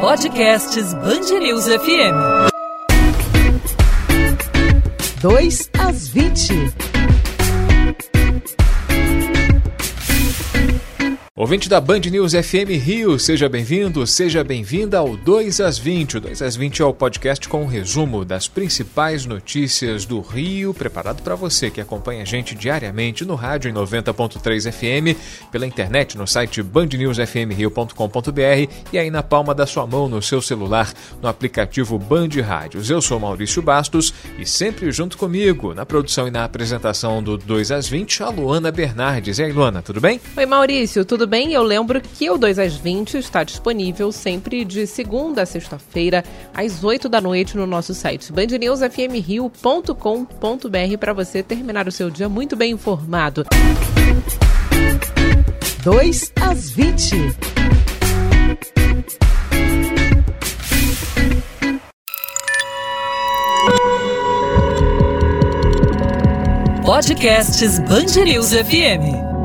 Podcasts Bangerils FM. 2 às 20. Ouvinte da Band News FM Rio, seja bem-vindo, seja bem-vinda ao 2 às 20. O 2 às 20 é o podcast com um resumo das principais notícias do Rio, preparado para você que acompanha a gente diariamente no rádio em 90.3 FM, pela internet no site bandnewsfmrio.com.br e aí na palma da sua mão no seu celular no aplicativo Band Rádios. Eu sou Maurício Bastos e sempre junto comigo na produção e na apresentação do 2 às 20, a Luana Bernardes. E aí, Luana, tudo bem? Oi, Maurício, tudo tudo bem? Eu lembro que o 2 às 20 está disponível sempre de segunda a sexta-feira, às 8 da noite, no nosso site bandnewsfmrio.com.br para você terminar o seu dia muito bem informado. 2 às 20. Podcasts Bangerils FM.